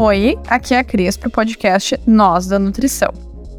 Oi, aqui é a Cris para o podcast Nós da Nutrição.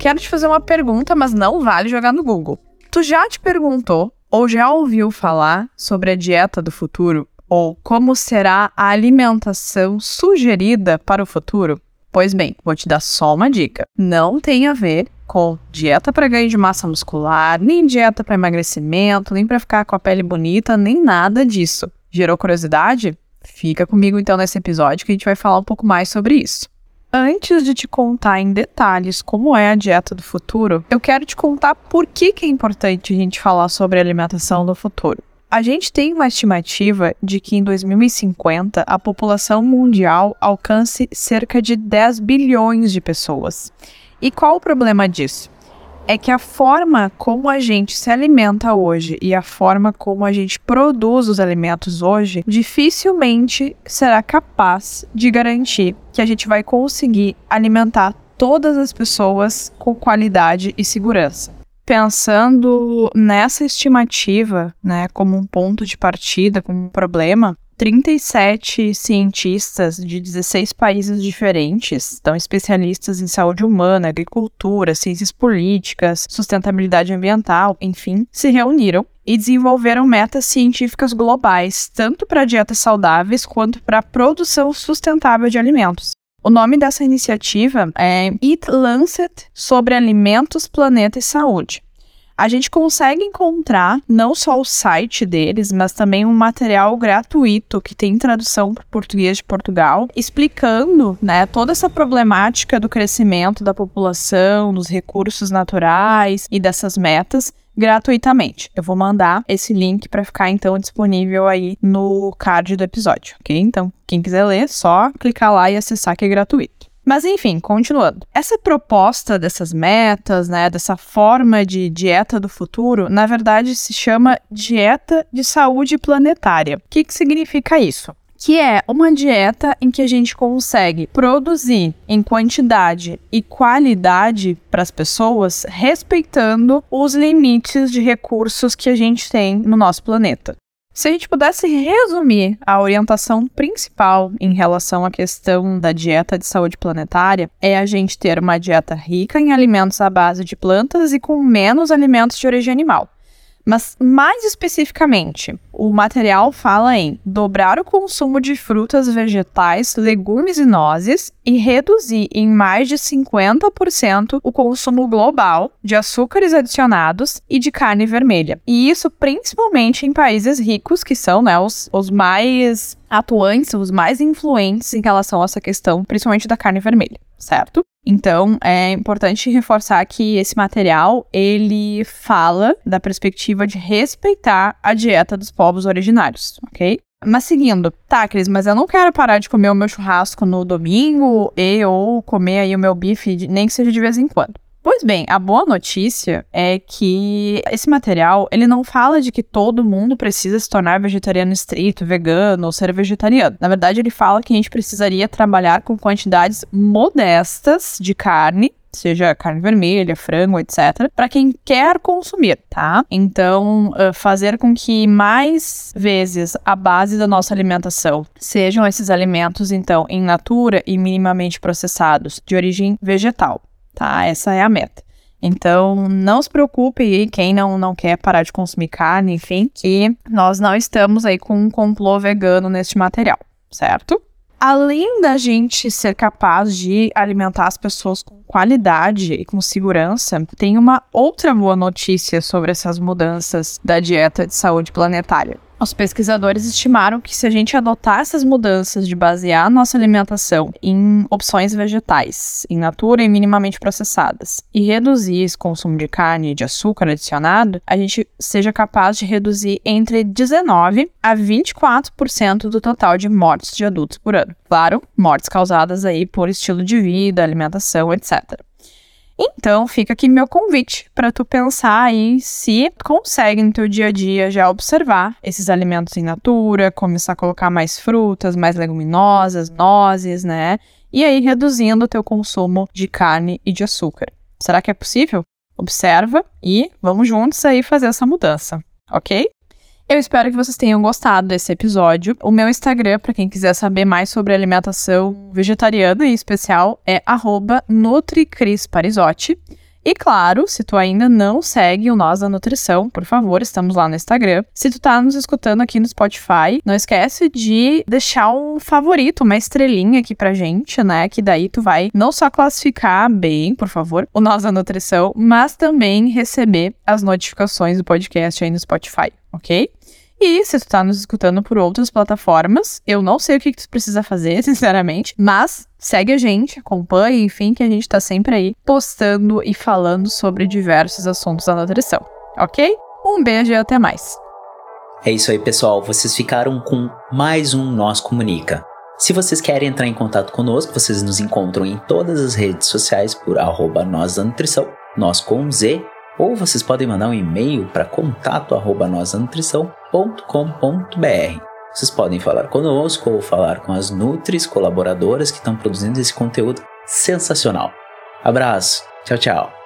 Quero te fazer uma pergunta, mas não vale jogar no Google. Tu já te perguntou ou já ouviu falar sobre a dieta do futuro? Ou como será a alimentação sugerida para o futuro? Pois bem, vou te dar só uma dica. Não tem a ver com dieta para ganho de massa muscular, nem dieta para emagrecimento, nem para ficar com a pele bonita, nem nada disso. Gerou curiosidade? Fica comigo então nesse episódio que a gente vai falar um pouco mais sobre isso. Antes de te contar em detalhes como é a dieta do futuro, eu quero te contar por que, que é importante a gente falar sobre alimentação do futuro. A gente tem uma estimativa de que em 2050 a população mundial alcance cerca de 10 bilhões de pessoas. E qual o problema disso? É que a forma como a gente se alimenta hoje e a forma como a gente produz os alimentos hoje dificilmente será capaz de garantir que a gente vai conseguir alimentar todas as pessoas com qualidade e segurança. Pensando nessa estimativa, né, como um ponto de partida, como um problema, 37 cientistas de 16 países diferentes, estão especialistas em saúde humana, agricultura, ciências políticas, sustentabilidade ambiental, enfim, se reuniram e desenvolveram metas científicas globais, tanto para dietas saudáveis quanto para a produção sustentável de alimentos. O nome dessa iniciativa é Eat Lancet sobre alimentos, planeta e saúde a gente consegue encontrar não só o site deles, mas também um material gratuito que tem tradução para português de Portugal, explicando né, toda essa problemática do crescimento da população, dos recursos naturais e dessas metas gratuitamente. Eu vou mandar esse link para ficar então disponível aí no card do episódio, ok? Então, quem quiser ler, só clicar lá e acessar que é gratuito. Mas enfim, continuando. Essa proposta dessas metas, né, dessa forma de dieta do futuro, na verdade se chama dieta de saúde planetária. O que, que significa isso? que é uma dieta em que a gente consegue produzir em quantidade e qualidade para as pessoas, respeitando os limites de recursos que a gente tem no nosso planeta. Se a gente pudesse resumir a orientação principal em relação à questão da dieta de saúde planetária, é a gente ter uma dieta rica em alimentos à base de plantas e com menos alimentos de origem animal. Mas mais especificamente, o material fala em dobrar o consumo de frutas, vegetais, legumes e nozes e reduzir em mais de 50% o consumo global de açúcares adicionados e de carne vermelha. E isso principalmente em países ricos, que são né, os, os mais atuantes, os mais influentes em relação a essa questão, principalmente da carne vermelha, certo? Então, é importante reforçar que esse material, ele fala da perspectiva de respeitar a dieta dos povos originários, ok? Mas seguindo, tá, Cris, mas eu não quero parar de comer o meu churrasco no domingo e ou comer aí o meu bife, nem que seja de vez em quando. Pois bem, a boa notícia é que esse material, ele não fala de que todo mundo precisa se tornar vegetariano estrito, vegano ou ser vegetariano. Na verdade, ele fala que a gente precisaria trabalhar com quantidades modestas de carne seja carne vermelha, frango, etc., para quem quer consumir, tá? Então, fazer com que mais vezes a base da nossa alimentação sejam esses alimentos, então, em natura e minimamente processados, de origem vegetal tá? Essa é a meta. Então, não se preocupe aí, quem não, não quer parar de consumir carne, enfim, que nós não estamos aí com um complô vegano neste material, certo? Além da gente ser capaz de alimentar as pessoas com qualidade e com segurança, tem uma outra boa notícia sobre essas mudanças da dieta de saúde planetária. Os pesquisadores estimaram que se a gente adotar essas mudanças de basear nossa alimentação em opções vegetais, em natura e minimamente processadas, e reduzir esse consumo de carne e de açúcar adicionado, a gente seja capaz de reduzir entre 19 a 24% do total de mortes de adultos por ano. Claro, mortes causadas aí por estilo de vida, alimentação, etc. Então, fica aqui meu convite para tu pensar aí se consegue no teu dia a dia já observar esses alimentos em natura, começar a colocar mais frutas, mais leguminosas, nozes, né? E aí reduzindo o teu consumo de carne e de açúcar. Será que é possível? Observa e vamos juntos aí fazer essa mudança, ok? Eu espero que vocês tenham gostado desse episódio. O meu Instagram, para quem quiser saber mais sobre alimentação vegetariana em especial, é @nutricrisparizotti. E claro, se tu ainda não segue o Nós da Nutrição, por favor, estamos lá no Instagram. Se tu tá nos escutando aqui no Spotify, não esquece de deixar um favorito, uma estrelinha aqui pra gente, né? Que daí tu vai não só classificar bem, por favor, o Nós da Nutrição, mas também receber as notificações do podcast aí no Spotify, ok? E se tu tá nos escutando por outras plataformas, eu não sei o que, que tu precisa fazer, sinceramente, mas segue a gente, acompanhe, enfim, que a gente tá sempre aí postando e falando sobre diversos assuntos da nutrição, ok? Um beijo e até mais. É isso aí, pessoal. Vocês ficaram com mais um Nós Comunica. Se vocês querem entrar em contato conosco, vocês nos encontram em todas as redes sociais por arroba Nós da Nutrição, nós com Z, ou vocês podem mandar um e-mail para contato arroba nosanutrição.com.br. Vocês podem falar conosco ou falar com as Nutris colaboradoras que estão produzindo esse conteúdo sensacional. Abraço, tchau, tchau.